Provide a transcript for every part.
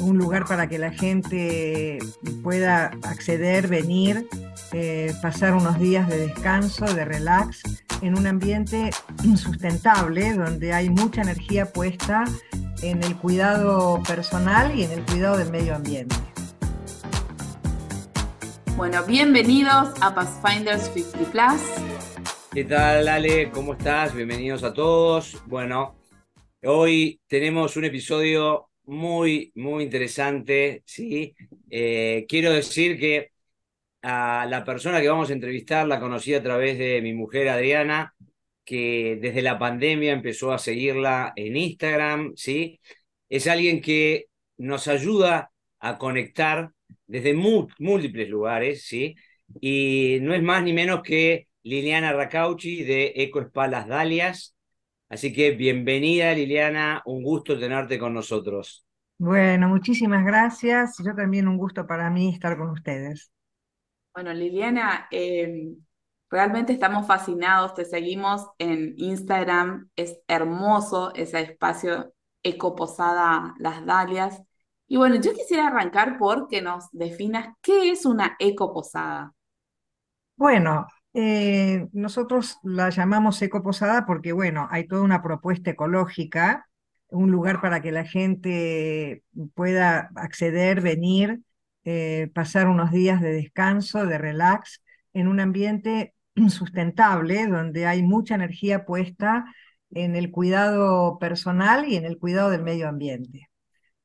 un lugar para que la gente pueda acceder, venir, eh, pasar unos días de descanso, de relax, en un ambiente sustentable donde hay mucha energía puesta en el cuidado personal y en el cuidado del medio ambiente. Bueno, bienvenidos a Pathfinders 50 Plus. ¿Qué tal, Ale? ¿Cómo estás? Bienvenidos a todos. Bueno, hoy tenemos un episodio muy, muy interesante, ¿sí? Eh, quiero decir que a la persona que vamos a entrevistar la conocí a través de mi mujer Adriana, que desde la pandemia empezó a seguirla en Instagram, ¿sí? Es alguien que nos ayuda a conectar desde múltiples lugares, ¿sí? Y no es más ni menos que Liliana Racauchi de Eco Las Dalias, Así que bienvenida Liliana, un gusto tenerte con nosotros. Bueno, muchísimas gracias. Yo también un gusto para mí estar con ustedes. Bueno, Liliana, em, realmente estamos fascinados, te seguimos en Instagram, es hermoso ese espacio Ecoposada Las Dalias. Y bueno, yo quisiera arrancar por que nos definas qué es una ecoposada. Bueno, eh, nosotros la llamamos ecoposada porque, bueno, hay toda una propuesta ecológica, un lugar para que la gente pueda acceder, venir, eh, pasar unos días de descanso, de relax, en un ambiente sustentable donde hay mucha energía puesta en el cuidado personal y en el cuidado del medio ambiente.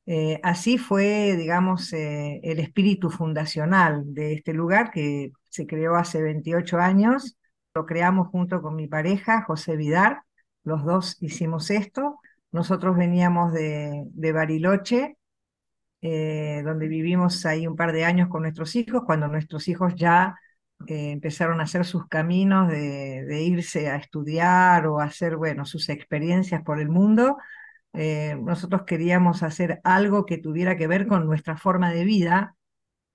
Eh, así fue, digamos, el espíritu fundacional de este lugar que se creó hace 28 años. Lo creamos junto con mi pareja, José Vidar. Los dos hicimos esto. Nosotros veníamos de, Bariloche, eh, donde vivimos ahí un par de años con nuestros hijos, cuando nuestros hijos ya eh, empezaron a hacer sus caminos de, irse a estudiar o hacer, bueno, sus experiencias por el mundo. Eh, nosotros queríamos hacer algo que tuviera que ver con nuestra forma de vida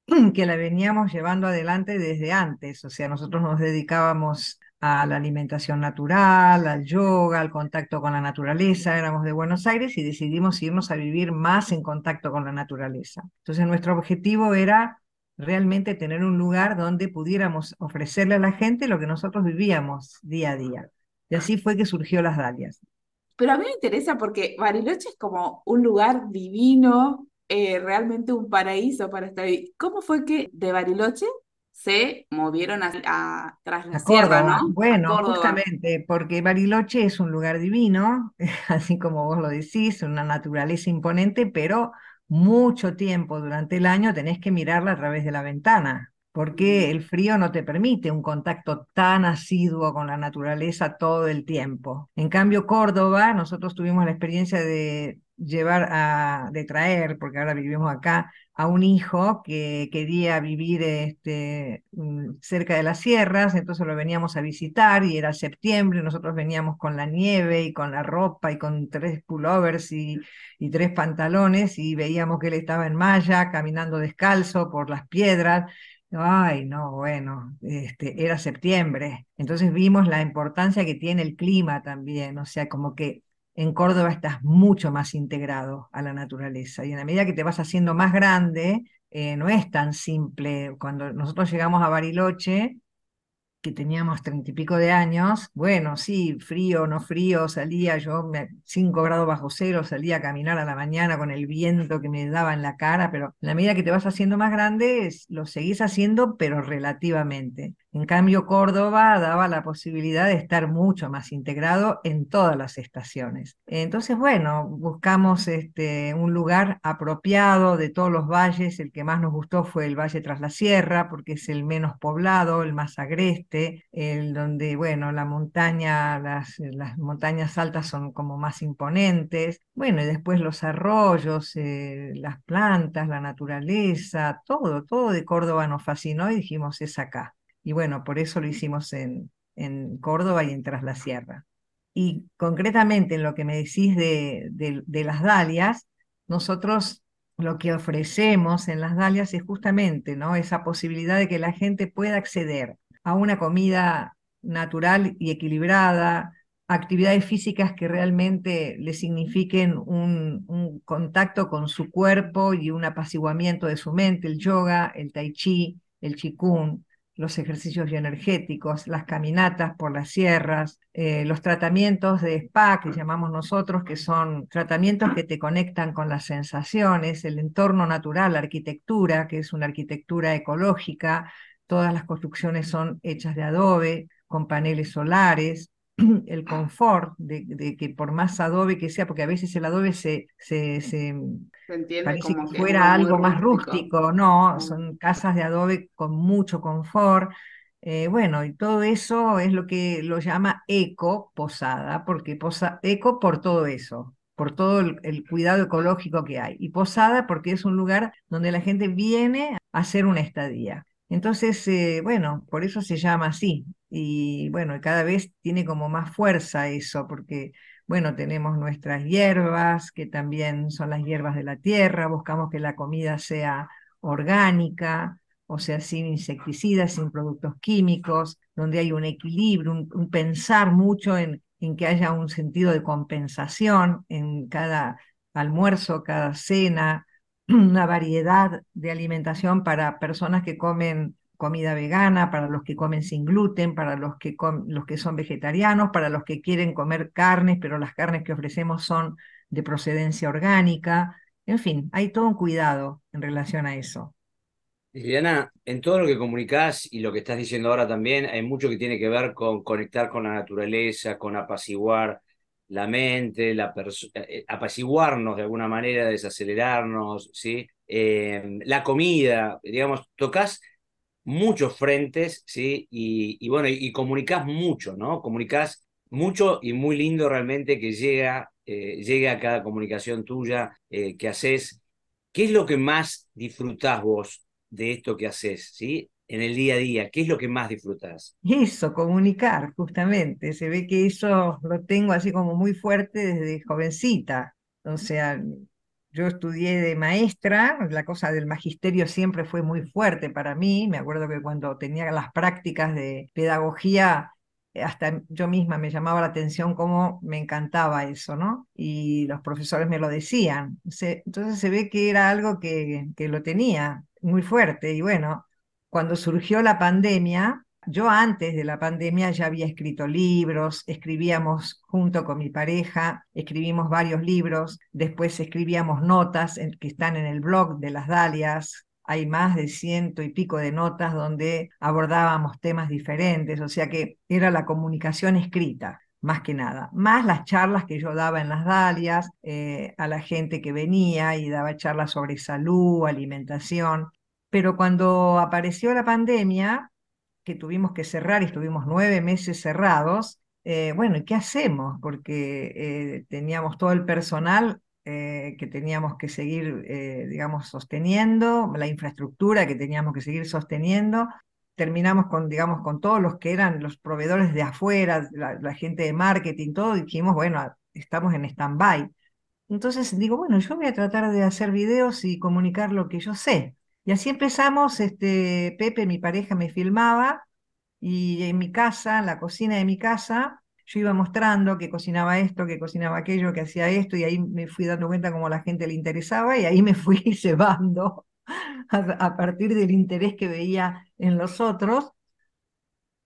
que la veníamos llevando adelante desde antes, o sea, nosotros nos dedicábamos a la alimentación natural, al yoga, al contacto con la naturaleza, éramos de Buenos Aires y decidimos irnos a vivir más en contacto con la naturaleza. Entonces nuestro objetivo era realmente tener un lugar donde pudiéramos ofrecerle a la gente lo que nosotros vivíamos día a día. Y así fue que surgió las Dalias. Pero a mí me interesa porque Bariloche es como un lugar divino, eh, realmente un paraíso para estar ahí. ¿Cómo fue que de Bariloche se movieron a, a tras la Córdoba, Bueno, justamente, porque Bariloche es un lugar divino, así como vos lo decís, una naturaleza imponente, pero mucho tiempo durante el año tenés que mirarla a través de la ventana, porque el frío no te permite un contacto tan asiduo con la naturaleza todo el tiempo. En cambio, Córdoba, nosotros tuvimos la experiencia de llevar a, de traer, porque ahora vivimos acá, a un hijo que quería vivir este, mm, cerca de las sierras, entonces lo veníamos a visitar y era septiembre, nosotros veníamos con la nieve y con la ropa y con tres pullovers y tres pantalones y veíamos que él estaba en malla, caminando descalzo por las piedras. Ay, no, bueno, este, era septiembre. Entonces vimos la importancia que tiene el clima también, o sea, como que en Córdoba estás mucho más integrado a la naturaleza y en la medida que te vas haciendo más grande, eh, no es tan simple. Cuando nosotros llegamos a Bariloche, que teníamos treinta y pico de años, bueno, sí, frío, no frío, salía yo, cinco grados bajo cero, salía a caminar a la mañana con el viento que me daba en la cara, pero la medida que te vas haciendo más grande, lo seguís haciendo, pero relativamente. En cambio, Córdoba daba la posibilidad de estar mucho más integrado en todas las estaciones. Entonces, bueno, buscamos este, un lugar apropiado de todos los valles. El que más nos gustó fue el Valle Tras la Sierra, porque es el menos poblado, el más agreste, el donde, bueno, la montaña, las, montañas altas son como más imponentes. Bueno, y después los arroyos, eh, las plantas, la naturaleza, todo, todo de Córdoba nos fascinó y dijimos, es acá. Y bueno, por eso lo hicimos en, en Córdoba y en Tras la Sierra. Y concretamente en lo que me decís de, de, las dalias, nosotros lo que ofrecemos en las dalias es justamente ¿no? esa posibilidad de que la gente pueda acceder a una comida natural y equilibrada, actividades físicas que realmente le signifiquen un, un, contacto con su cuerpo y un apaciguamiento de su mente, el yoga, el tai chi, el qigong, los ejercicios energéticos, las caminatas por las sierras, eh, los tratamientos de spa que llamamos nosotros, que son tratamientos que te conectan con las sensaciones, el entorno natural, la arquitectura, que es una arquitectura ecológica, todas las construcciones son hechas de adobe, con paneles solares, el confort de, que por más adobe que sea, porque a veces el adobe se, parece que, fuera algo más rústico, no, mm. son casas de adobe con mucho confort. Eh, bueno, y todo eso es lo que lo llama eco posada, porque posa, eco por todo eso, por todo el, cuidado ecológico que hay. Y posada porque es un lugar donde la gente viene a hacer una estadía. Entonces, eh, bueno, por eso se llama así. Y bueno, cada vez tiene como más fuerza eso, porque, bueno, tenemos nuestras hierbas, que también son las hierbas de la tierra, buscamos que la comida sea orgánica, o sea, sin insecticidas, sin productos químicos, donde hay un equilibrio, un, pensar mucho en, en que haya un sentido de compensación en cada almuerzo, cada cena, una variedad de alimentación para personas que comen comida vegana, para los que comen sin gluten, para los que, los que son vegetarianos, para los que quieren comer carnes, pero las carnes que ofrecemos son de procedencia orgánica. En fin, hay todo un cuidado en relación a eso. Liliana, en todo lo que comunicás y lo que estás diciendo ahora también, hay mucho que tiene que ver con conectar con la naturaleza, con apaciguar la mente, la eh, eh, apaciguarnos de alguna manera, desacelerarnos, ¿sí? Eh, la comida, digamos, tocas muchos frentes, ¿sí? Y, bueno, y, comunicás mucho, ¿no? Comunicás mucho y muy lindo realmente que llega, llega a cada comunicación tuya que haces. ¿Qué es lo que más disfrutás vos de esto que haces, ¿sí? en el día a día? ¿Qué es lo que más disfrutas? Eso, comunicar, justamente. Se ve que eso lo tengo así como muy fuerte desde jovencita. O sea, yo estudié de maestra, la cosa del magisterio siempre fue muy fuerte para mí. Me acuerdo que cuando tenía las prácticas de pedagogía, hasta yo misma me llamaba la atención cómo me encantaba eso, ¿no? Y los profesores me lo decían. Entonces se ve que era algo que, que lo tenía muy fuerte. Y bueno, cuando surgió la pandemia, yo antes de la pandemia ya había escrito libros, escribíamos junto con mi pareja, escribimos varios libros, después escribíamos notas que están en el blog de las Dalias, hay más de ciento y pico de notas donde abordábamos temas diferentes, o sea que era la comunicación escrita, más que nada, más las charlas que yo daba en las Dalias eh, a la gente que venía y daba charlas sobre salud, alimentación, pero cuando apareció la pandemia, que tuvimos que cerrar y estuvimos nueve meses cerrados, eh, bueno, ¿y qué hacemos? Porque eh, teníamos todo el personal eh, que teníamos que seguir, digamos, sosteniendo, la infraestructura que teníamos que seguir sosteniendo. Terminamos con, digamos, con todos los que eran los proveedores de afuera, la, la gente de marketing, todo, dijimos, bueno, estamos en stand-by. Entonces digo, bueno, yo voy a tratar de hacer videos y comunicar lo que yo sé. Y así empezamos, este, Pepe, mi pareja, me filmaba y en mi casa, en la cocina de mi casa, yo iba mostrando que cocinaba esto, que cocinaba aquello, que hacía esto, y ahí me fui dando cuenta cómo a la gente le interesaba y ahí me fui cebando a, a partir del interés que veía en los otros.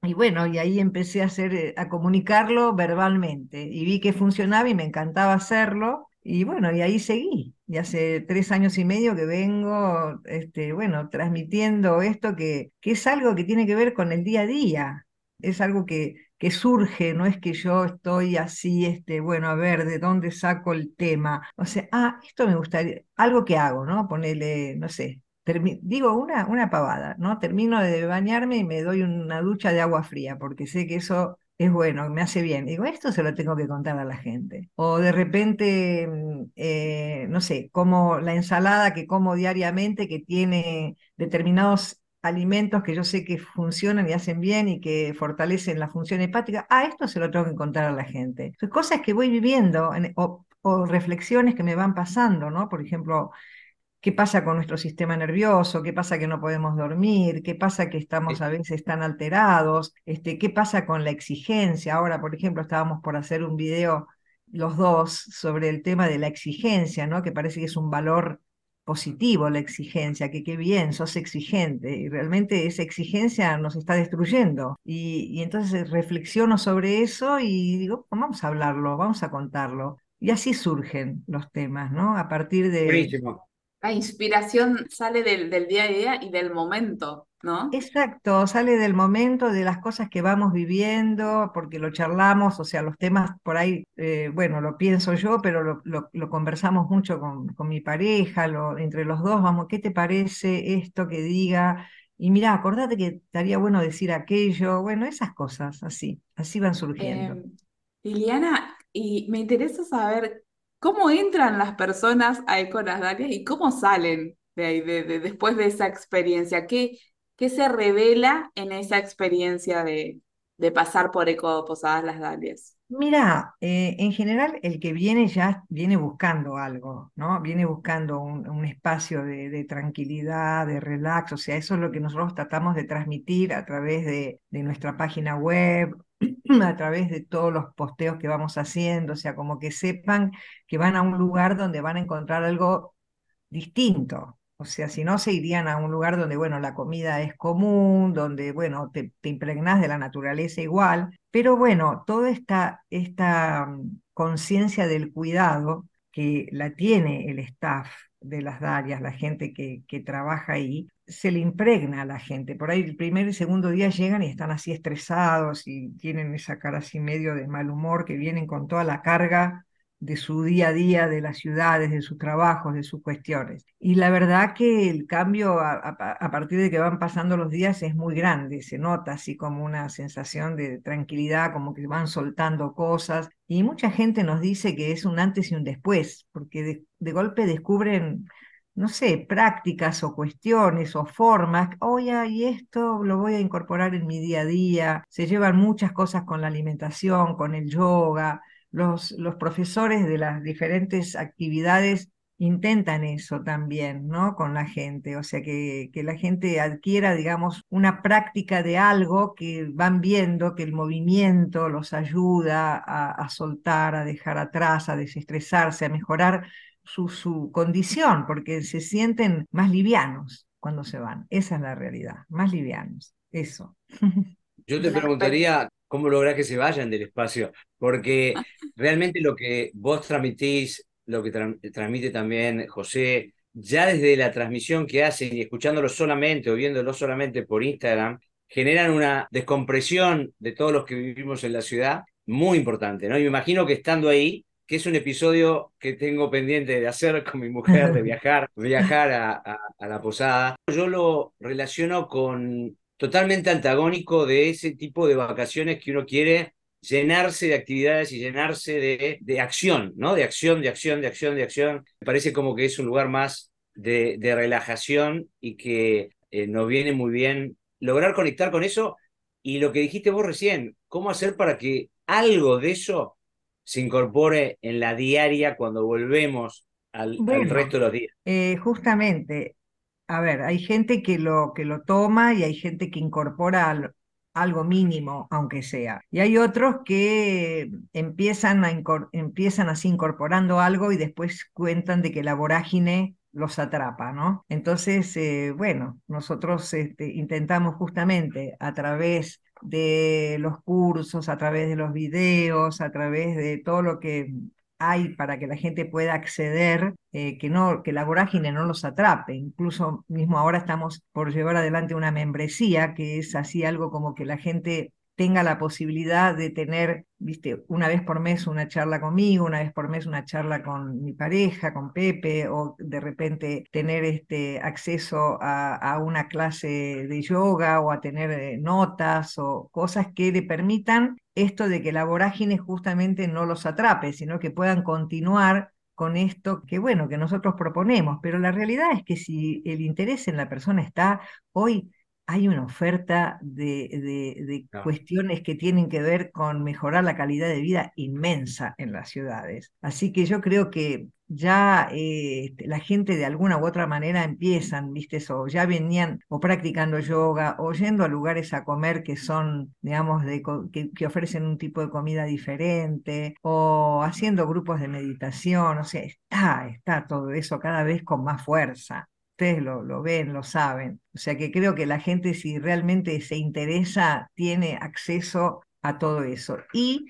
Y bueno, y ahí empecé a hacer, eh, a comunicarlo verbalmente y vi que funcionaba y me encantaba hacerlo. Y bueno, y ahí seguí. Y hace tres años y medio que vengo, este, bueno, transmitiendo esto que, que es algo que tiene que ver con el día a día. Es algo que, que surge, no es que yo estoy así, este, bueno, a ver, ¿de dónde saco el tema? O sea, ah, esto me gustaría, algo que hago, ¿no? Ponerle, no sé, digo una, una pavada, ¿no? Termino de bañarme y me doy una ducha de agua fría, porque sé que eso es bueno, me hace bien. Digo, esto se lo tengo que contar a la gente. O de repente, mm, eh, no sé, como la ensalada que como diariamente, que tiene determinados alimentos que yo sé que funcionan y hacen bien y que fortalecen la función hepática, ah, esto se lo tengo que contar a la gente. Son cosas que voy viviendo o reflexiones que me van pasando, ¿no? Por ejemplo, qué pasa con nuestro sistema nervioso, qué pasa que no podemos dormir, qué pasa que estamos a veces tan alterados, este, qué pasa con la exigencia. Ahora, por ejemplo, estábamos por hacer un video los dos sobre el tema de la exigencia, ¿no? Que parece que es un valor positivo la exigencia, que qué bien, sos exigente, y realmente esa exigencia nos está destruyendo. Y, entonces reflexiono sobre eso y digo, vamos a hablarlo, vamos a contarlo. Y así surgen los temas, ¿no? A partir de... La inspiración sale del, del día a día y del momento. ¿no? Exacto, sale del momento, de las cosas que vamos viviendo, porque lo charlamos, o sea, los temas por ahí, eh, bueno, lo pienso yo, pero lo, lo, conversamos mucho con, con mi pareja, lo, entre los dos, vamos, ¿qué te parece esto que diga? Y mira, acordate que estaría bueno decir aquello, bueno, esas cosas, así, así van surgiendo. Em, Liliana, y me interesa saber cómo entran las personas a Econasdalias y cómo salen de ahí, de, después de esa experiencia. ¿Qué, ¿Qué se revela en esa experiencia de, de pasar por Eco Posadas Las Dalias? Mira, eh, en general el que viene ya viene buscando algo, ¿no? Viene buscando un, espacio de, tranquilidad, de relax, o sea, eso es lo que nosotros tratamos de transmitir a través de, de nuestra página web, a través de todos los posteos que vamos haciendo, o sea, como que sepan que van a un lugar donde van a encontrar algo distinto, o sea, si no, se irían a un lugar donde, bueno, la comida es común, donde, bueno, te, te impregnás de la naturaleza igual. Pero bueno, toda esta, esta mm, conciencia del cuidado que la tiene el staff de las Darias, la gente que, que trabaja ahí, se le impregna a la gente. Por ahí el primer y segundo día llegan y están así estresados y tienen esa cara así medio de mal humor que vienen con toda la carga de su día a día, de las ciudades, de sus trabajos, de sus cuestiones. Y la verdad que el cambio a, partir de que van pasando los días es muy grande, se nota así como una sensación de tranquilidad, como que van soltando cosas. Y mucha gente nos dice que es un antes y un después, porque de, golpe descubren no sé, prácticas o cuestiones o formas, oye, y esto lo voy a incorporar en mi día a día, se llevan muchas cosas con la alimentación, con el yoga, los, los profesores de las diferentes actividades intentan eso también, ¿no? Con la gente, o sea, que, que, la gente adquiera, digamos, una práctica de algo que van viendo que el movimiento los ayuda a, soltar, a dejar atrás, a desestresarse, a mejorar su, su condición, porque se sienten más livianos cuando se van. Esa es la realidad, más livianos, eso. Yo te preguntaría, ¿cómo lograr que se vayan del espacio? Porque realmente lo que vos transmitís, lo que transmite también José, ya desde la transmisión que hacen y escuchándolo solamente o viéndolo solamente por Instagram, generan una descompresión de todos los que vivimos en la ciudad muy importante, ¿no? Y me imagino que estando ahí, que es un episodio que tengo pendiente de hacer con mi mujer, de viajar, viajar a la posada, yo lo relaciono con totalmente antagónico de ese tipo de vacaciones que uno quiere llenarse de actividades y llenarse de, de acción, ¿no? De acción, de acción, de acción, de acción. Me parece como que es un lugar más de, de relajación y que eh, nos viene muy bien lograr conectar con eso. Y lo que dijiste vos recién, ¿cómo hacer para que algo de eso se incorpore en la diaria cuando volvemos al, resto de los días? Eh, justamente, a ver, hay gente que lo, que lo toma y hay gente que incorpora algo mínimo, aunque sea. Y hay otros que empiezan, a empiezan así incorporando algo y después cuentan de que la vorágine los atrapa, ¿no? Entonces, eh, bueno, nosotros este, intentamos justamente a través de los cursos, a través de los videos, a través de todo lo que hay para que la gente pueda acceder, eh, que, no, que la vorágine no los atrape. Incluso mismo ahora estamos por llevar adelante una membresía, que es así algo como que la gente tenga la posibilidad de tener, viste, una vez por mes una charla conmigo, una vez por mes una charla con mi pareja, con Pepe, o de repente tener este acceso a, una clase de yoga o a tener eh, notas o cosas que le permitan esto de que la vorágine justamente no los atrape, sino que puedan continuar con esto que, bueno, que nosotros proponemos. Pero la realidad es que si el interés en la persona está, hoy hay una oferta de, cuestiones que tienen que ver con mejorar la calidad de vida inmensa en las ciudades. Así que yo creo que ya eh, este, la gente de alguna u otra manera empiezan, viste, o ya venían o practicando yoga o yendo a lugares a comer que son, digamos, de, que, que, ofrecen un tipo de comida diferente o haciendo grupos de meditación, o sea, está, está todo eso cada vez con más fuerza. Ustedes lo, lo ven, lo saben. O sea que creo que la gente si realmente se interesa tiene acceso a todo eso. Y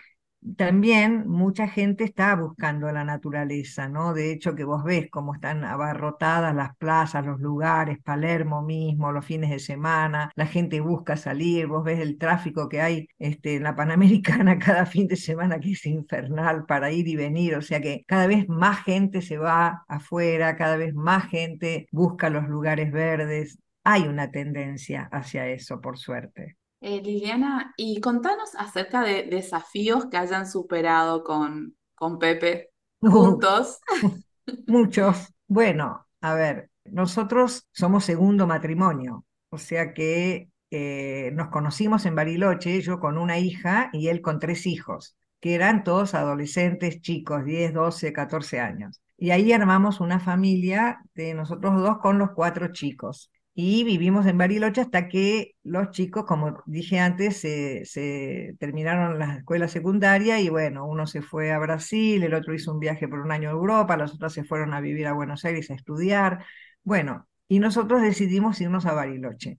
también mucha gente está buscando la naturaleza, ¿no? De hecho, que vos ves cómo están abarrotadas las plazas, los lugares, Palermo mismo, los fines de semana, la gente busca salir, vos ves el tráfico que hay este, en la Panamericana cada fin de semana, que es infernal para ir y venir, o sea que cada vez más gente se va afuera, cada vez más gente busca los lugares verdes. Hay una tendencia hacia eso, por suerte. Eh, Liliana, y contanos acerca de desafíos que hayan superado con, con Pepe juntos. muchos. Bueno, a ver, nosotros somos segundo matrimonio, o sea que eh, nos conocimos en Bariloche, yo con una hija y él con tres hijos, que eran todos adolescentes, chicos, 10, 12, 14 años. Y ahí armamos una familia de nosotros dos con los cuatro chicos y vivimos en Bariloche hasta que los chicos, como dije antes, se, terminaron la escuela secundaria y bueno, uno se fue a Brasil, el otro hizo un viaje por un año a Europa, las otras se fueron a vivir a Buenos Aires a estudiar. Bueno, y nosotros decidimos irnos a Bariloche.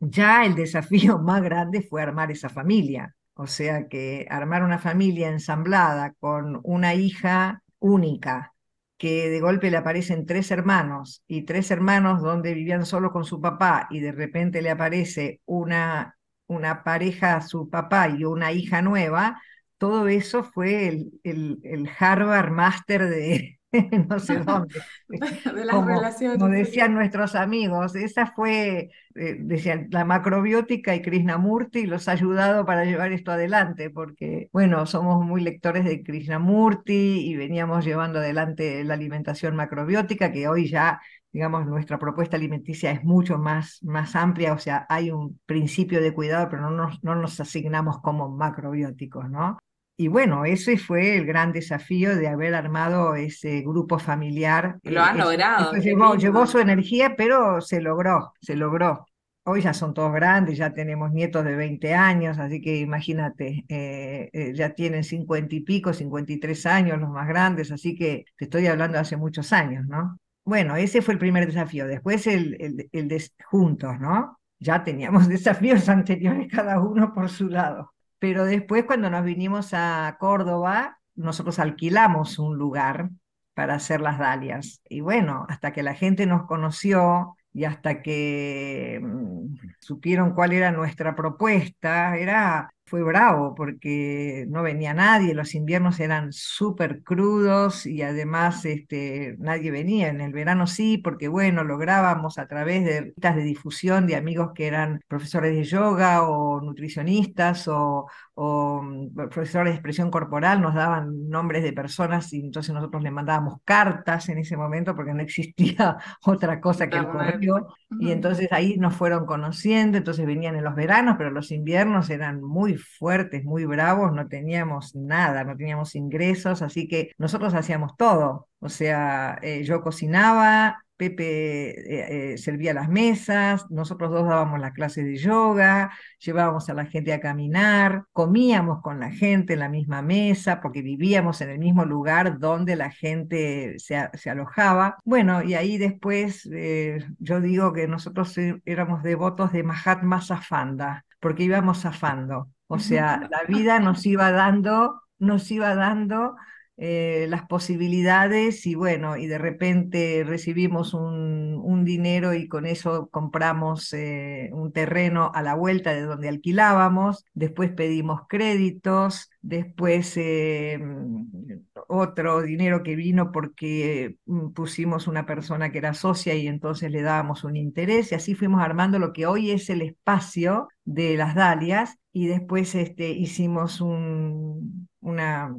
Ya el desafío más grande fue armar esa familia, o sea que armar una familia ensamblada con una hija única, que de golpe le aparecen tres hermanos y tres hermanos donde vivían solo con su papá y de repente le aparece una, una pareja, su papá y una hija nueva, todo eso fue el, el, el Harvard Master de, no sé dónde. De las relaciones. Como decían nuestros amigos, esa fue, eh, decían, la macrobiótica y Krishnamurti los ha ayudado para llevar esto adelante, porque, bueno, somos muy lectores de Krishnamurti y veníamos llevando adelante la alimentación macrobiótica, que hoy ya digamos, nuestra propuesta alimenticia es mucho más, más amplia, o sea, hay un principio de cuidado, pero no nos, no nos asignamos como macrobióticos, ¿no? Y bueno, ese fue el gran desafío de haber armado ese grupo familiar. Lo han eh, logrado. llevó, su energía, pero se logró, se logró. Hoy ya son todos grandes, ya tenemos nietos de 20 años, así que imagínate, eh, eh, ya tienen 50 y pico, 53 años los más grandes, así que te estoy hablando de hace muchos años, ¿no? Bueno, ese fue el primer desafío. Después el, el, el de juntos, ¿no? Ya teníamos desafíos anteriores cada uno por su lado. Pero después cuando nos vinimos a Córdoba, nosotros alquilamos un lugar para hacer las dalias. Y bueno, hasta que la gente nos conoció y hasta que mm, supieron cuál era nuestra propuesta, era fue bravo porque no venía nadie, los inviernos eran súper crudos y además este, nadie venía. En el verano sí, porque bueno, lográbamos a través de listas de difusión de amigos que eran profesores de yoga o nutricionistas o, o mm, profesores de expresión corporal, nos daban nombres de personas y entonces nosotros le mandábamos cartas en ese momento porque no existía otra cosa que el correo. Y entonces ahí nos fueron conociendo, entonces venían en los veranos, pero los inviernos eran muy fuertes, muy bravos, no teníamos nada, no teníamos ingresos, así que nosotros hacíamos todo. O sea, eh, yo cocinaba, Pepe eh, eh, servía las mesas, nosotros dos dábamos las clases de yoga, llevábamos a la gente a caminar, comíamos con la gente en la misma mesa, porque vivíamos en el mismo lugar donde la gente se, se alojaba. Bueno, y ahí después yo digo que nosotros éramos devotos de Mahatma Safanda, porque íbamos zafando. O sea, la vida nos iba dando, nos iba dando eh, las posibilidades y bueno, y de repente recibimos un, un dinero y con eso compramos eh, un terreno a la vuelta de donde alquilábamos, después pedimos créditos, después eh, otro dinero que vino porque mm, pusimos una persona que era socia y entonces le dábamos un interés y así fuimos armando lo que hoy es el espacio de las Dalias y después este, hicimos un, una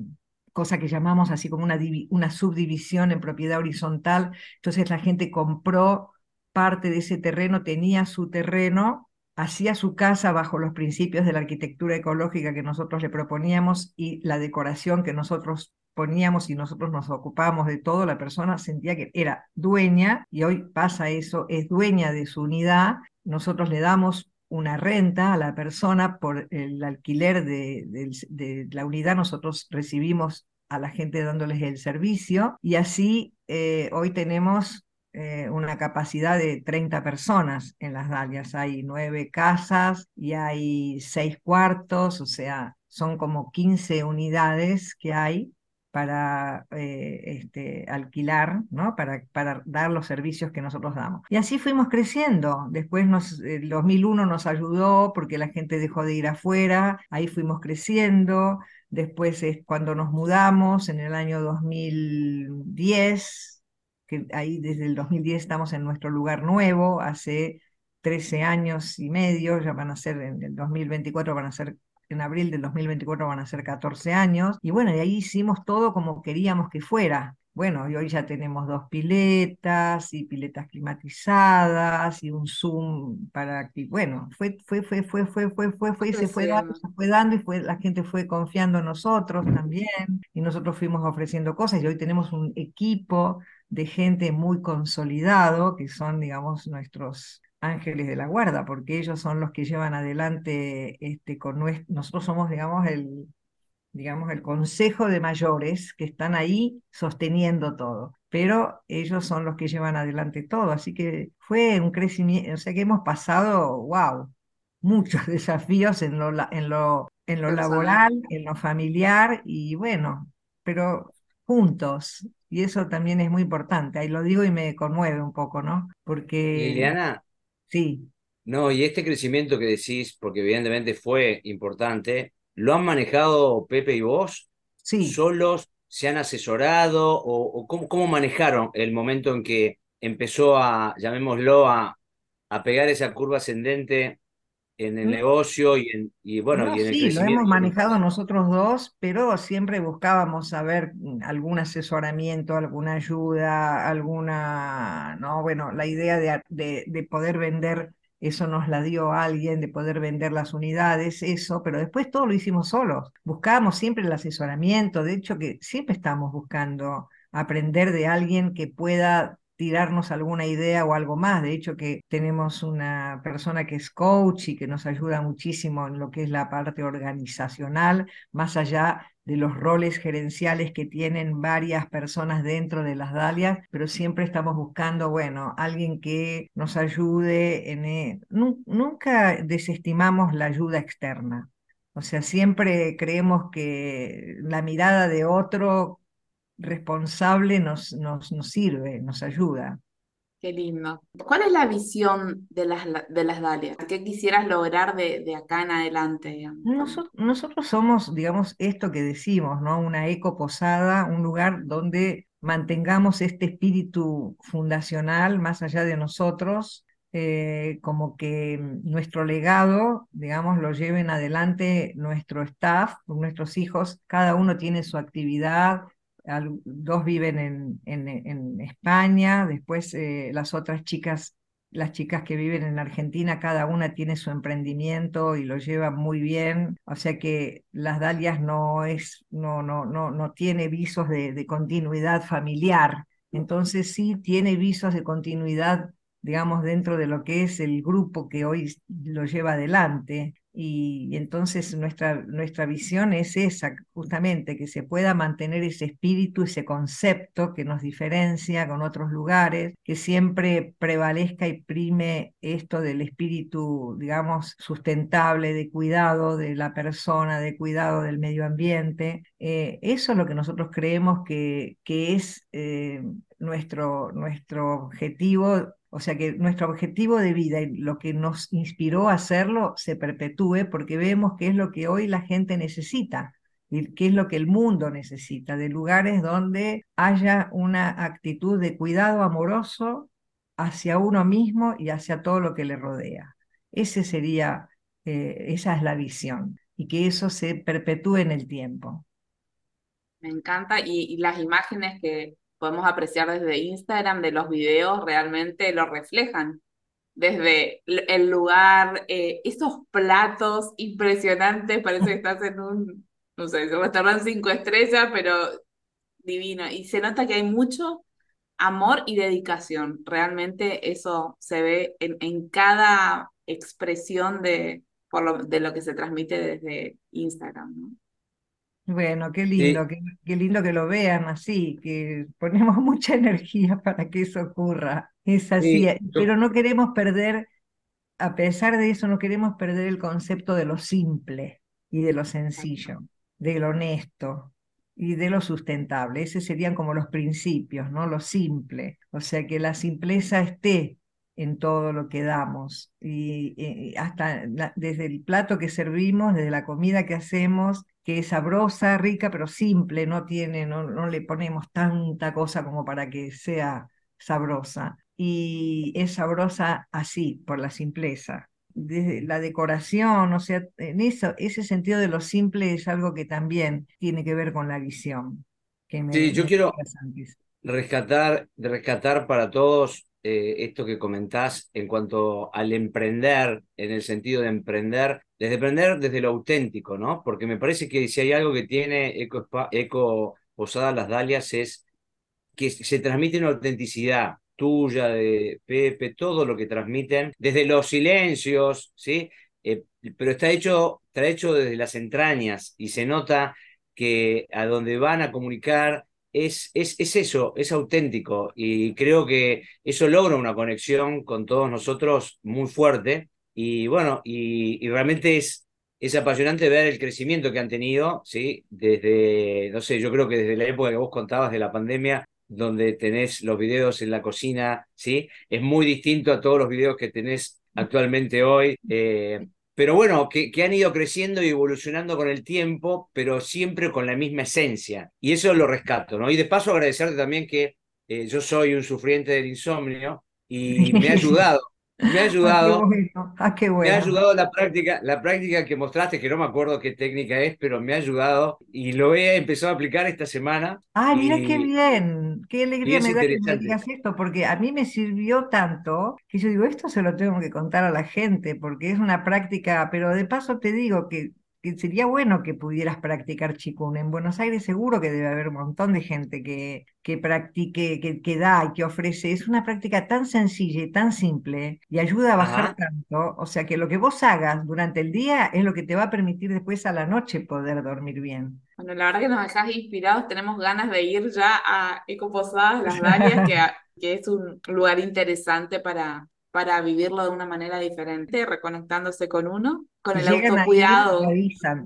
cosa que llamamos así como una, una subdivisión en propiedad horizontal. Entonces la gente compró parte de ese terreno, tenía su terreno, hacía su casa bajo los principios de la arquitectura ecológica que nosotros le proponíamos y la decoración que nosotros poníamos y nosotros nos ocupábamos de todo, la persona sentía que era dueña y hoy pasa eso, es dueña de su unidad. Nosotros le damos una renta a la persona por el alquiler de, la unidad, nosotros recibimos a la gente dándoles el servicio y así eh, hoy tenemos eh, una capacidad de 30 personas en las Dalias. Hay nueve casas y hay seis cuartos, o sea, son como 15 unidades que hay para eh, este, alquilar, ¿no? Para, para, dar los servicios que nosotros damos. Y así fuimos creciendo. Después nos, el 2001 nos ayudó porque la gente dejó de ir afuera, ahí fuimos creciendo. Después es cuando nos mudamos en el año 2010, que ahí desde el 2010 estamos en nuestro lugar nuevo, hace 13 años y medio, ya van a ser en el 2024, van a ser en abril del 2024 van a ser 14 años, y bueno, y ahí hicimos todo como queríamos que fuera. Bueno, y hoy ya tenemos dos piletas y piletas climatizadas y un Zoom para que, bueno, fue, fue, fue, fue, fue, fue, fue, fue y se fue dando, se fue dando y fue, la gente fue confiando en nosotros también y nosotros fuimos ofreciendo cosas y hoy tenemos un equipo de gente muy consolidado que son, digamos, nuestros ángeles de la guarda, porque ellos son los que llevan adelante este, con nuestro, nosotros somos, digamos, el, digamos, el consejo de mayores que están ahí sosteniendo todo, pero ellos son los que llevan adelante todo, así que fue un crecimiento, o sea que hemos pasado, wow, muchos desafíos en lo, en lo, en lo laboral, en lo familiar y bueno, pero juntos, y eso también es muy importante, ahí lo digo y me conmueve un poco, ¿no? Porque... Liliana. Sí. No, y este crecimiento que decís, porque evidentemente fue importante, ¿Lo han manejado Pepe y vos? Sí. ¿Solos? ¿Se han asesorado? ¿O, cómo, manejaron el momento en que empezó a, llamémoslo, a, a pegar esa curva ascendente en el mm. negocio y, en, y bueno, y en el sí, lo hemos manejado nosotros dos, pero siempre buscábamos saber algún asesoramiento, alguna ayuda, alguna, no, bueno, la idea de, de, de poder vender eso nos la dio alguien de poder vender las unidades, eso, pero después todo lo hicimos solos. Buscábamos siempre el asesoramiento, de hecho que siempre estamos buscando aprender de alguien que pueda tirarnos alguna idea o algo más. De hecho, que tenemos una persona que es coach y que nos ayuda muchísimo en lo que es la parte organizacional, más allá de los roles gerenciales que tienen varias personas dentro de las Dalias, pero siempre estamos buscando, bueno, alguien que nos ayude en... E, nunca desestimamos la ayuda externa. O sea, siempre creemos que la mirada de otro responsable nos, nos, nos sirve, nos ayuda. Qué lindo. ¿Cuál es la visión de las, de las Dalias? ¿Qué quisieras lograr de, de acá en adelante? Nosotros, nosotros, somos, digamos, esto que decimos, ¿no? Una eco posada, un lugar donde mantengamos este espíritu fundacional más allá de nosotros, eh, como que nuestro legado, digamos, lo lleven adelante nuestro staff, nuestros hijos, cada uno tiene su actividad, dos viven en, en, España, después eh, las otras chicas, las chicas que viven en Argentina, cada una tiene su emprendimiento y lo lleva muy bien, o sea que las Dalias no es, no, no, no, no tiene visos de, de continuidad familiar, entonces sí tiene visos de continuidad digamos, dentro de lo que es el grupo que hoy lo lleva adelante. Y, entonces nuestra, nuestra visión es esa, justamente, que se pueda mantener ese espíritu, ese concepto que nos diferencia con otros lugares, que siempre prevalezca y prime esto del espíritu, digamos, sustentable, de cuidado de la persona, de cuidado del medio ambiente. Eh, eso es lo que nosotros creemos que, que es eh, nuestro, nuestro objetivo o sea, que nuestro objetivo de vida y lo que nos inspiró a hacerlo se perpetúe porque vemos que es lo que hoy la gente necesita y qué es lo que el mundo necesita, de lugares donde haya una actitud de cuidado amoroso hacia uno mismo y hacia todo lo que le rodea. Ese sería, eh, esa es la visión y que eso se perpetúe en el tiempo. Me encanta y las imágenes que, podemos apreciar desde Instagram de los videos realmente lo reflejan. Desde el lugar, eh, esos platos impresionantes, parece que estás en un, no sé, un restaurante cinco estrellas, pero divino. Y se nota que hay mucho amor y dedicación. Realmente eso se ve en, en cada expresión de, por lo, de lo que se transmite desde Instagram. ¿no? Bueno, qué lindo, qué, qué, lindo que lo vean así, que ponemos mucha energía para que eso ocurra. Es así, pero no queremos perder, a pesar de eso, no queremos perder el concepto de lo simple y de lo sencillo, de lo honesto, y de lo sustentable. Esos serían como los principios, ¿no? Lo simple. O sea, que la simpleza esté en todo lo que damos y, hasta desde el plato que servimos, desde la comida que hacemos, que es sabrosa, rica, pero simple, no tiene, no, no le ponemos tanta cosa como para que sea sabrosa. Y es sabrosa así, por la simpleza de la decoración, o sea, en eso, ese sentido de lo simple es algo que también tiene que ver con la visión. Que sí, yo quiero rescatar, rescatar para todos eh, esto que comentás en cuanto al emprender, en el sentido de emprender, desde emprender desde lo auténtico, ¿no? Porque me parece que si hay algo que tiene Eco, Eco Posada Las Dalias es que se transmite una autenticidad tuya, de Pepe, todo lo que transmiten, desde los silencios, ¿sí? Eh, pero está hecho, está hecho desde las entrañas y se nota que a donde van a comunicar es, es, es, eso, es auténtico y creo que eso logra una conexión con todos nosotros muy fuerte y bueno, y, realmente es, es apasionante ver el crecimiento que han tenido, ¿sí? Desde, no sé, yo creo que desde la época que vos contabas de la pandemia, donde tenés los videos en la cocina, ¿sí? Es muy distinto a todos los videos que tenés actualmente hoy. Eh, pero bueno, que, que, han ido creciendo y evolucionando con el tiempo, pero siempre con la misma esencia. Y eso lo rescato, ¿no? Y de paso agradecerte también que eh, yo soy un sufriente del insomnio y me ha ayudado me ha ayudado. Ah, qué Me ha ayudado la práctica, la práctica que mostraste, que no me acuerdo qué técnica es, pero me ha ayudado y lo he empezado a aplicar esta semana. Ay, mira qué bien, qué alegría me da que me digas esto, porque a mí me sirvió tanto que yo digo, esto se lo tengo que contar a la gente, porque es una práctica, pero de paso te digo que que sería bueno que pudieras practicar chikun. En Buenos Aires seguro que debe haber un montón de gente que, que practique, que, que da y que ofrece. Es una práctica tan sencilla y tan simple y ayuda a bajar tanto. O sea que lo que vos hagas durante el día es lo que te va a permitir después a la noche poder dormir bien. Bueno, la verdad que nos dejás inspirados. Tenemos ganas de ir ya a Ecoposadas Las Dalias, que, que es un lugar interesante para, para vivirlo de una manera diferente, reconectándose con uno, con el autocuidado.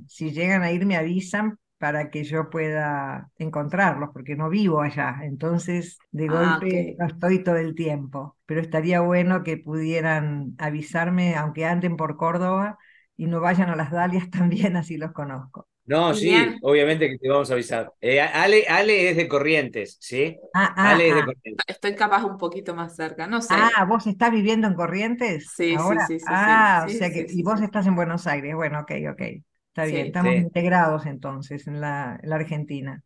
Si llegan a ir, me avisan para que yo pueda encontrarlos, porque no vivo allá, entonces de ah, golpe no estoy todo el tiempo, pero estaría bueno que pudieran avisarme, aunque anden por Córdoba y no vayan a las Dalias también, así los conozco. No, sí, obviamente que te vamos a avisar. Eh, Ale, Ale es de Corrientes, ¿sí? Ah, ah, Ale es de ah. Corrientes. Estoy capaz un poquito más cerca, no sé. Ah, ¿vos estás viviendo en Corrientes? Sí, ahora? sí, sí, Ah, o sea que, y vos estás en Buenos Aires. Bueno, ok, ok. Está bien, estamos integrados entonces en la, la Argentina.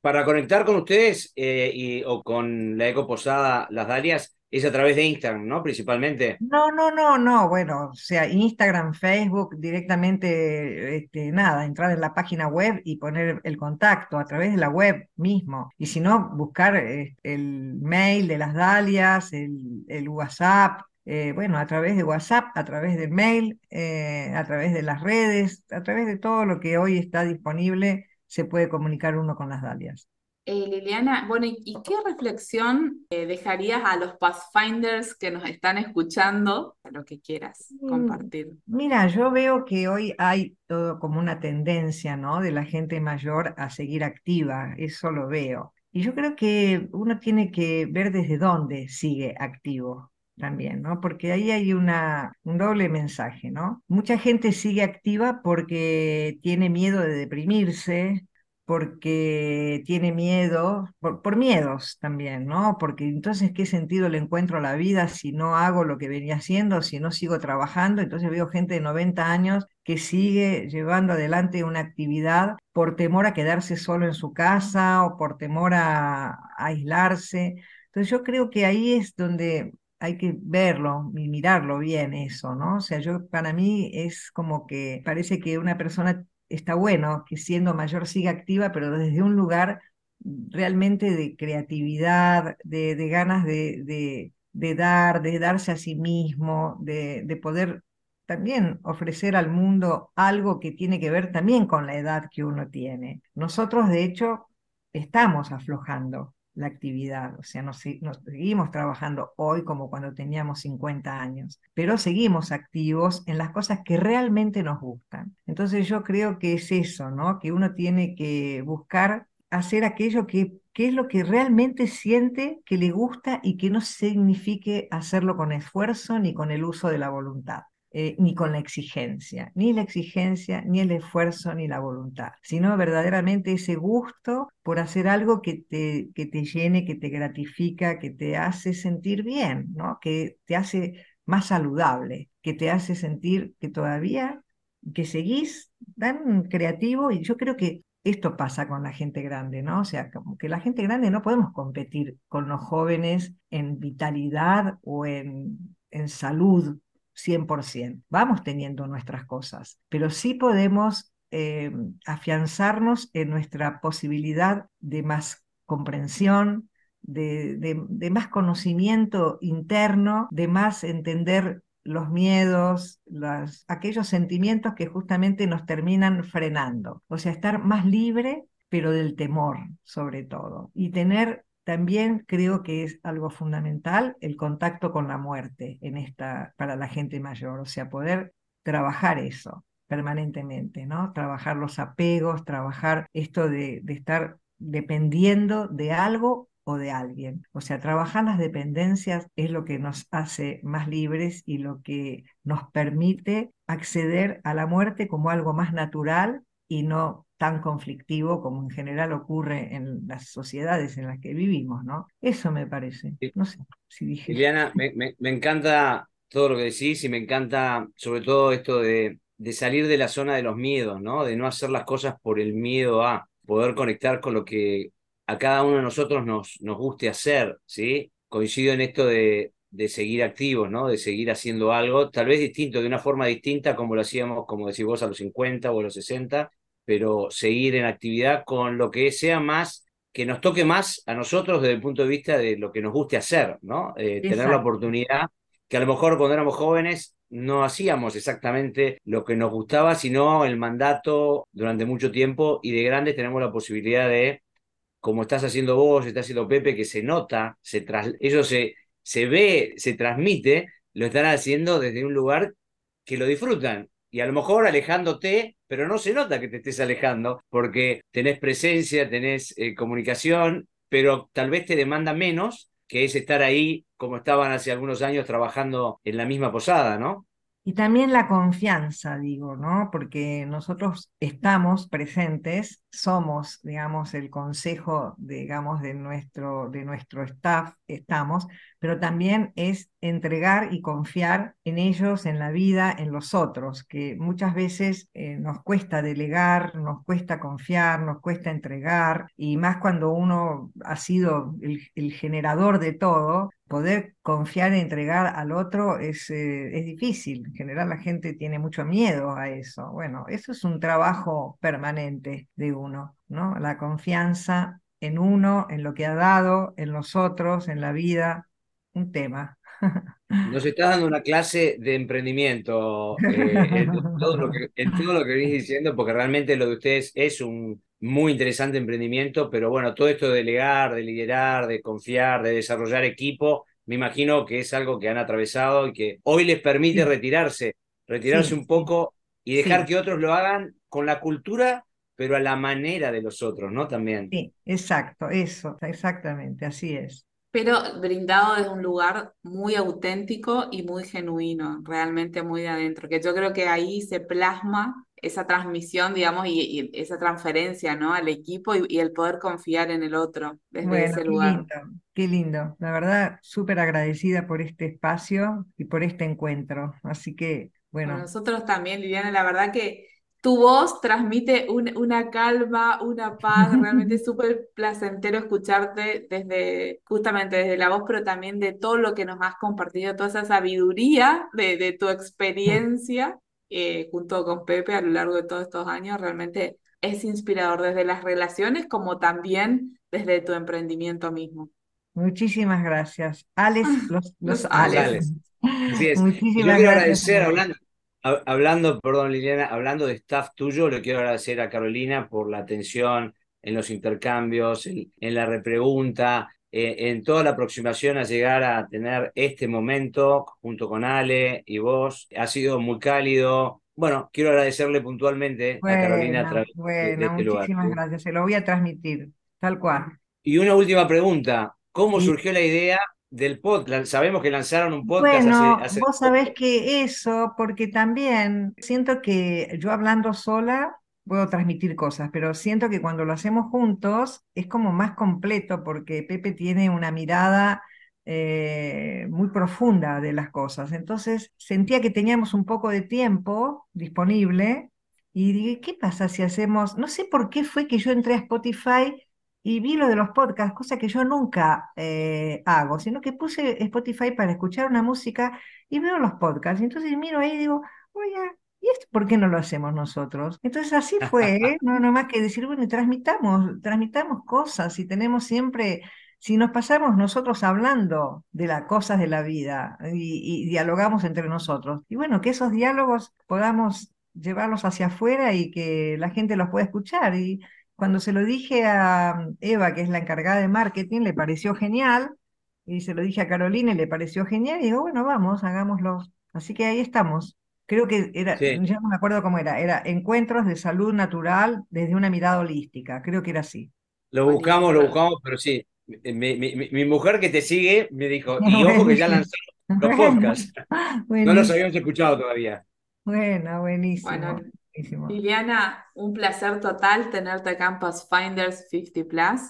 Para conectar con ustedes eh, y, o con la Eco Posada Las Dalias, es a través de Instagram, ¿no? Principalmente. No, no, no, no. Bueno, o sea, Instagram, Facebook, directamente, este, nada, entrar en la página web y poner el contacto a través de la web mismo. Y si no, buscar eh, el mail de las Dalias, el, WhatsApp, eh, bueno, a través de WhatsApp, a través del mail, eh, a través de las redes, a través de todo lo que hoy está disponible, se puede comunicar uno con las Dalias. Eh, Liliana, bueno, ¿y, qué reflexión eh, dejarías a los Pathfinders que nos están escuchando? Lo que quieras mm, compartir. Mira, yo veo que hoy hay todo como una tendencia, ¿no? De la gente mayor a seguir activa, eso lo veo. Y yo creo que uno tiene que ver desde dónde sigue activo también, ¿no? Porque ahí hay una, un doble mensaje, ¿no? Mucha gente sigue activa porque tiene miedo de deprimirse, porque tiene miedo, por, miedos también, ¿no? Porque entonces, ¿qué sentido le encuentro a la vida si no hago lo que venía haciendo, si no sigo trabajando? Entonces veo gente de 90 años que sigue llevando adelante una actividad por temor a quedarse solo en su casa o por temor a, aislarse. Entonces yo creo que ahí es donde hay que verlo y mirarlo bien eso, ¿no? O sea, yo para mí es como que parece que una persona está bueno que siendo mayor siga activa, pero desde un lugar realmente de creatividad, de, ganas de, dar, de darse a sí mismo, de poder también ofrecer al mundo algo que tiene que ver también con la edad que uno tiene. Nosotros, de hecho, estamos aflojando la actividad, o sea, nos, seguimos trabajando hoy como cuando teníamos 50 años, pero seguimos activos en las cosas que realmente nos gustan. Entonces yo creo que es eso, ¿no? Que uno tiene que buscar hacer aquello que, que es lo que realmente siente que le gusta y que no signifique hacerlo con esfuerzo ni con el uso de la voluntad. Eh, ni con la exigencia, ni la exigencia, ni el esfuerzo, ni la voluntad, sino verdaderamente ese gusto por hacer algo que te, que te llene, que te gratifica, que te hace sentir bien, ¿no? que te hace más saludable, que te hace sentir que todavía, que seguís tan creativo y yo creo que esto pasa con la gente grande, ¿no? O sea, que la gente grande no podemos competir con los jóvenes en vitalidad o en, en salud 100%. Vamos teniendo nuestras cosas, pero sí podemos eh, afianzarnos en nuestra posibilidad de más comprensión, de, de, más conocimiento interno, de más entender los miedos, los, aquellos sentimientos que justamente nos terminan frenando. O sea, estar más libre, pero del temor sobre todo. Y tener también creo que es algo fundamental el contacto con la muerte en esta, para la gente mayor, o sea, poder trabajar eso permanentemente, ¿no? Trabajar los apegos, trabajar esto de, de estar dependiendo de algo o de alguien. O sea, trabajar las dependencias es lo que nos hace más libres y lo que nos permite acceder a la muerte como algo más natural y no tan conflictivo como en general ocurre en las sociedades en las que vivimos, ¿no? Eso me parece. No sé si dije. Liliana, me, me, encanta todo lo que decís y me encanta sobre todo esto de, de salir de la zona de los miedos, ¿no? De no hacer las cosas por el miedo a poder conectar con lo que a cada uno de nosotros nos, nos guste hacer, ¿sí? Coincido en esto de, de seguir activos, ¿no? De seguir haciendo algo, tal vez distinto, de una forma distinta como lo hacíamos, como decís vos, a los 50 o a los 60, pero seguir en actividad con lo que sea más, que nos toque más a nosotros desde el punto de vista de lo que nos guste hacer, ¿no? Eh, tener la oportunidad, que a lo mejor cuando éramos jóvenes no hacíamos exactamente lo que nos gustaba, sino el mandato durante mucho tiempo y de grandes tenemos la posibilidad de, como estás haciendo vos, estás haciendo Pepe, que se nota, se tras, eso se, se ve, se transmite, lo están haciendo desde un lugar que lo disfrutan y a lo mejor alejándote, pero no se nota que te estés alejando porque tenés presencia, tenés eh, comunicación, pero tal vez te demanda menos que es estar ahí como estaban hace algunos años trabajando en la misma posada, ¿no? Y también la confianza, digo, ¿no? Porque nosotros estamos presentes, somos, digamos, el consejo, digamos, de nuestro, de nuestro staff, estamos, pero también es entregar y confiar en ellos, en la vida, en los otros, que muchas veces eh, nos cuesta delegar, nos cuesta confiar, nos cuesta entregar, y más cuando uno ha sido el, el generador de todo, poder confiar y entregar al otro es, eh, es difícil. En general la gente tiene mucho miedo a eso. Bueno, eso es un trabajo permanente de uno, ¿no? La confianza en uno, en lo que ha dado, en los otros, en la vida, un tema. Nos estás dando una clase de emprendimiento eh, en, todo lo que, en todo lo que venís diciendo, porque realmente lo de ustedes es un muy interesante emprendimiento, pero bueno, todo esto de delegar, de liderar, de confiar, de desarrollar equipo, me imagino que es algo que han atravesado y que hoy les permite retirarse, retirarse un poco y dejar que otros lo hagan con la cultura, pero a la manera de los otros, ¿no? También. Sí, exacto, eso, exactamente, así es pero brindado desde un lugar muy auténtico y muy genuino, realmente muy de adentro, que yo creo que ahí se plasma esa transmisión, digamos, y, esa transferencia, ¿no? Al equipo y, el poder confiar en el otro desde ese lugar. Qué lindo, qué lindo. La verdad, súper agradecida por este espacio y por este encuentro. Así que, bueno. nosotros también, Liliana, la verdad que tu voz transmite una calma, una paz, realmente es súper placentero escucharte desde, justamente desde la voz, pero también de todo lo que nos has compartido, toda esa sabiduría de, tu experiencia eh, junto con Pepe a lo largo de todos estos años, realmente es inspirador desde las relaciones como también desde tu emprendimiento mismo. Muchísimas gracias. Alex, los, los, Alex. Muchísimas quiero agradecer, hablando, hablando, perdón Liliana, hablando de staff tuyo, le quiero agradecer a Carolina por la atención en los intercambios, en, la repregunta, eh, en toda la aproximación a llegar a tener este momento junto con Ale y vos. Ha sido muy cálido, bueno, quiero agradecerle puntualmente a Carolina a través de, este muchísimas gracias, se lo voy a transmitir, tal cual. Y una última pregunta, ¿cómo surgió la idea del podcast? Sabemos que lanzaron un podcast bueno, Vos sabés que eso, porque también siento que yo hablando sola puedo transmitir cosas, pero siento que cuando lo hacemos juntos es como más completo porque Pepe tiene una mirada eh, muy profunda de las cosas. Entonces sentía que teníamos un poco de tiempo disponible y dije, ¿qué pasa si hacemos? No sé por qué fue que yo entré a Spotify y vi lo de los podcasts, cosa que yo nunca eh, hago, sino que puse Spotify para escuchar una música y veo los podcasts. Y entonces miro ahí y digo, oye, ¿y esto por qué no lo hacemos nosotros? Entonces así fue, no, no más que decir, bueno, transmitamos, transmitamos cosas y tenemos siempre si nos pasamos nosotros hablando de las cosas de la vida y, dialogamos entre nosotros, y bueno, que esos diálogos podamos llevarlos hacia afuera y que la gente los pueda escuchar. Y cuando se lo dije a Eva, que es la encargada de marketing, le pareció genial, y se lo dije a Carolina y le pareció genial, y digo, bueno, vamos, hagámoslo. Así que ahí estamos. Creo que era, ya no me acuerdo cómo era, era encuentros de salud natural desde una mirada holística, creo que era así. Lo buscamos, lo buscamos, pero sí, mi, mujer que te sigue me dijo, y ojo que ya lanzaron los podcasts. No los habíamos escuchado todavía. Bueno, buenísimo. Liliana, un placer total tenerte acá en Pathfinders 50 Plus.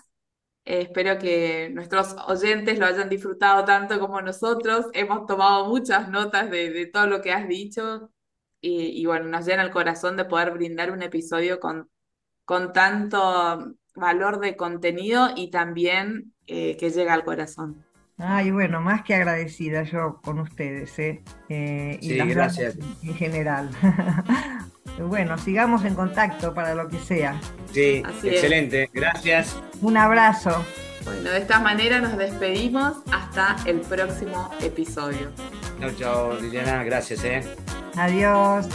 Eh, espero que nuestros oyentes lo hayan disfrutado tanto como nosotros. Hemos tomado muchas notas de, todo lo que has dicho y, y, bueno, nos llena el corazón de poder brindar un episodio con, con tanto valor de contenido y también eh, que llega al corazón. Ay, bueno, más que agradecida yo con ustedes, ¿eh? eh y gracias. En general. bueno, sigamos en contacto para lo que sea. Sí, excelente. Gracias. Un abrazo. Bueno, de esta manera nos despedimos hasta el próximo episodio. Chao, chao, Liliana. Gracias, ¿eh? Adiós.